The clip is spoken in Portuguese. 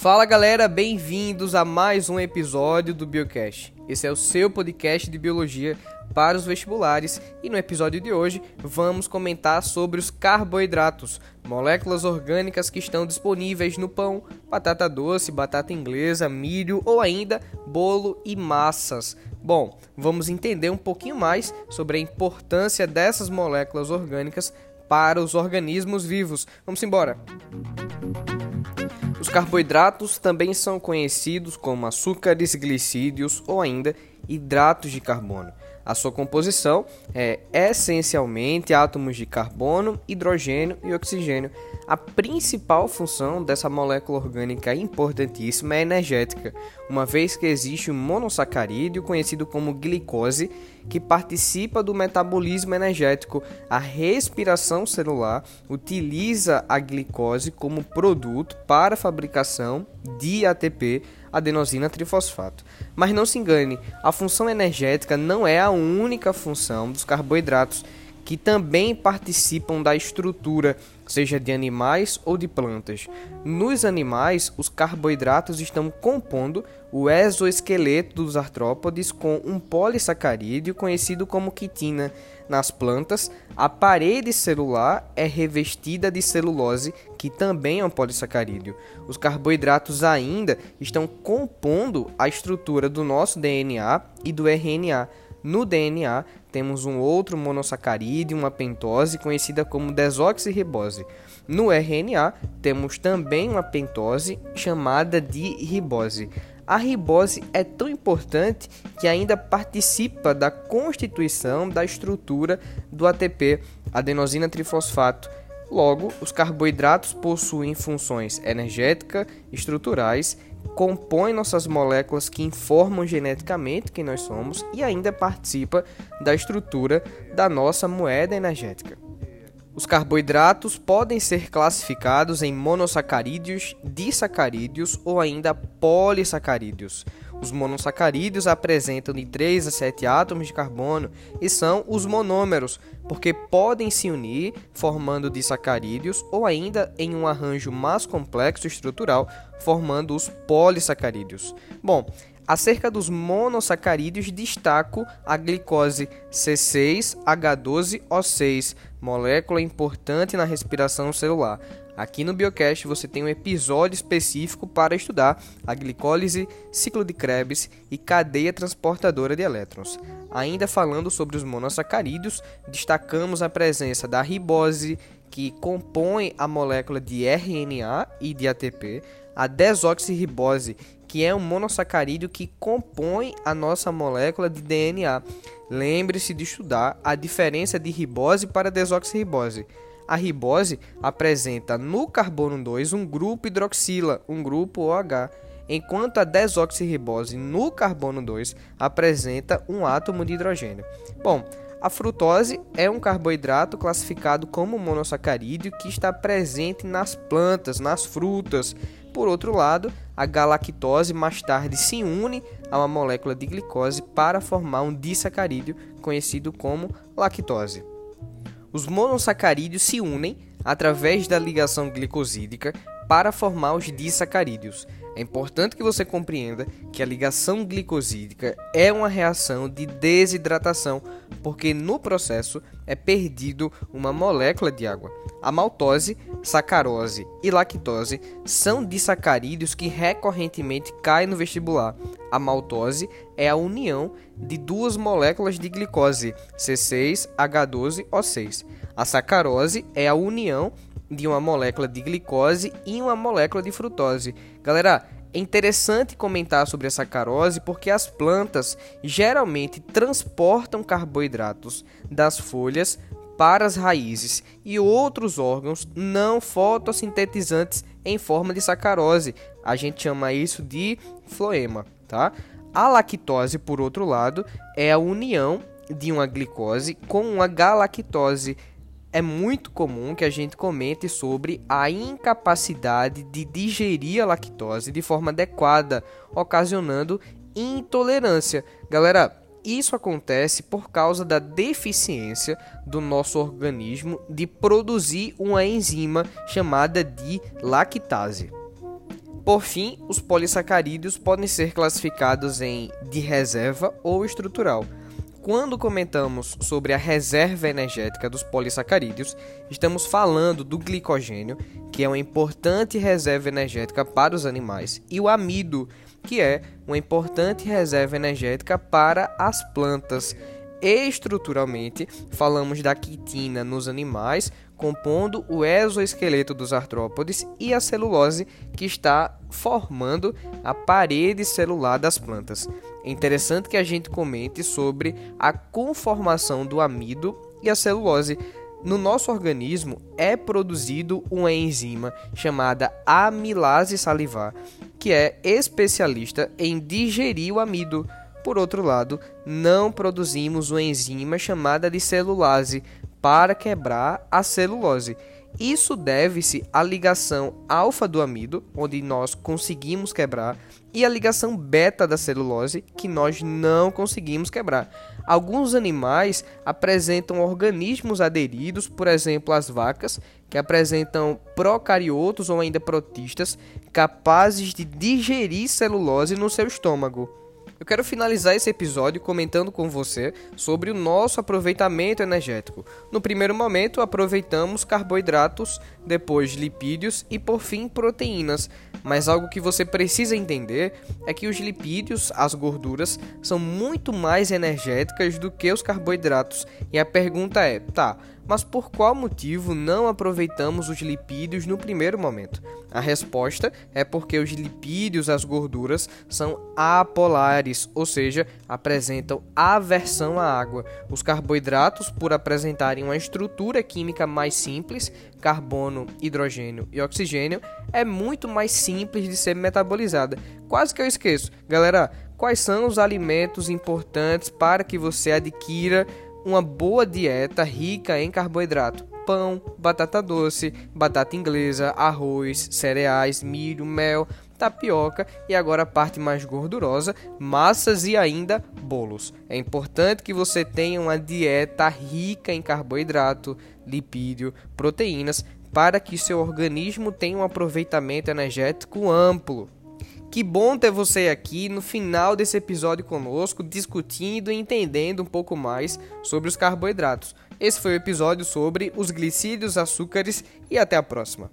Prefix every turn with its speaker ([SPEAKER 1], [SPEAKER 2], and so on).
[SPEAKER 1] Fala galera, bem-vindos a mais um episódio do Biocast. Esse é o seu podcast de biologia para os vestibulares e no episódio de hoje vamos comentar sobre os carboidratos, moléculas orgânicas que estão disponíveis no pão, batata doce, batata inglesa, milho ou ainda bolo e massas. Bom, vamos entender um pouquinho mais sobre a importância dessas moléculas orgânicas para os organismos vivos. Vamos embora! Os carboidratos também são conhecidos como açúcares, glicídios ou ainda hidratos de carbono. A sua composição é essencialmente átomos de carbono, hidrogênio e oxigênio. A principal função dessa molécula orgânica importantíssima é energética, uma vez que existe um monossacarídeo conhecido como glicose que participa do metabolismo energético. A respiração celular utiliza a glicose como produto para a fabricação de ATP adenosina trifosfato. Mas não se engane, a função energética não é a única função dos carboidratos que também participam da estrutura, seja de animais ou de plantas. Nos animais, os carboidratos estão compondo o exoesqueleto dos artrópodes com um polissacarídeo conhecido como quitina. Nas plantas, a parede celular é revestida de celulose, que também é um polissacarídeo. Os carboidratos ainda estão compondo a estrutura do nosso DNA e do RNA. No DNA, temos um outro monossacarídeo, uma pentose, conhecida como desoxirribose. No RNA, temos também uma pentose chamada de ribose. A ribose é tão importante que ainda participa da constituição da estrutura do ATP, adenosina trifosfato. Logo, os carboidratos possuem funções energéticas, estruturais compõe nossas moléculas que informam geneticamente quem nós somos e ainda participa da estrutura da nossa moeda energética. Os carboidratos podem ser classificados em monossacarídeos, disacarídeos ou ainda polissacarídeos. Os monossacarídeos apresentam de 3 a 7 átomos de carbono e são os monômeros, porque podem se unir formando disacarídeos ou ainda em um arranjo mais complexo estrutural, formando os polissacarídeos. Bom, Acerca dos monossacarídeos, destaco a glicose C6H12O6, molécula importante na respiração celular. Aqui no Biocast você tem um episódio específico para estudar a glicólise, ciclo de Krebs e cadeia transportadora de elétrons. Ainda falando sobre os monossacarídeos, destacamos a presença da ribose, que compõe a molécula de RNA e de ATP, a desoxirribose, que é um monossacarídeo que compõe a nossa molécula de DNA. Lembre-se de estudar a diferença de ribose para desoxirribose. A ribose apresenta no carbono 2 um grupo hidroxila, um grupo OH, enquanto a desoxirribose no carbono 2 apresenta um átomo de hidrogênio. Bom, a frutose é um carboidrato classificado como monossacarídeo que está presente nas plantas, nas frutas. Por outro lado, a galactose mais tarde se une a uma molécula de glicose para formar um disacarídeo conhecido como lactose. Os monossacarídeos se unem através da ligação glicosídica para formar os disacarídeos. É importante que você compreenda que a ligação glicosídica é uma reação de desidratação, porque no processo é perdido uma molécula de água. A maltose, sacarose e lactose são disacarídeos que recorrentemente caem no vestibular. A maltose é a união de duas moléculas de glicose, C6H12O6. A sacarose é a união de uma molécula de glicose e uma molécula de frutose. Galera, é interessante comentar sobre a sacarose porque as plantas geralmente transportam carboidratos das folhas para as raízes e outros órgãos não fotossintetizantes em forma de sacarose. A gente chama isso de floema, tá? A lactose, por outro lado, é a união de uma glicose com uma galactose é muito comum que a gente comente sobre a incapacidade de digerir a lactose de forma adequada, ocasionando intolerância. Galera, isso acontece por causa da deficiência do nosso organismo de produzir uma enzima chamada de lactase. por fim, os polissacarídeos podem ser classificados em de reserva ou estrutural. Quando comentamos sobre a reserva energética dos polissacarídeos, estamos falando do glicogênio, que é uma importante reserva energética para os animais, e o amido, que é uma importante reserva energética para as plantas. Estruturalmente, falamos da quitina nos animais, compondo o exoesqueleto dos artrópodes e a celulose que está formando a parede celular das plantas. É interessante que a gente comente sobre a conformação do amido e a celulose. No nosso organismo é produzido uma enzima chamada amilase salivar, que é especialista em digerir o amido. Por outro lado, não produzimos uma enzima chamada de celulase para quebrar a celulose. Isso deve-se à ligação alfa do amido, onde nós conseguimos quebrar, e à ligação beta da celulose, que nós não conseguimos quebrar. Alguns animais apresentam organismos aderidos, por exemplo, as vacas, que apresentam procariotos ou ainda protistas capazes de digerir celulose no seu estômago. Eu quero finalizar esse episódio comentando com você sobre o nosso aproveitamento energético. No primeiro momento, aproveitamos carboidratos, depois lipídios e por fim proteínas. Mas algo que você precisa entender é que os lipídios, as gorduras, são muito mais energéticas do que os carboidratos. E a pergunta é: tá, mas por qual motivo não aproveitamos os lipídios no primeiro momento? A resposta é porque os lipídios, as gorduras, são apolares, ou seja, apresentam aversão à água. Os carboidratos, por apresentarem uma estrutura química mais simples, carbono, hidrogênio e oxigênio, é muito mais simples de ser metabolizada. Quase que eu esqueço. Galera, quais são os alimentos importantes para que você adquira uma boa dieta rica em carboidrato. Pão, batata doce, batata inglesa, arroz, cereais, milho, mel, tapioca e agora a parte mais gordurosa, massas e ainda bolos. É importante que você tenha uma dieta rica em carboidrato, lipídio, proteínas para que seu organismo tenha um aproveitamento energético amplo. Que bom ter você aqui no final desse episódio conosco, discutindo e entendendo um pouco mais sobre os carboidratos. Esse foi o episódio sobre os glicídios, açúcares e até a próxima.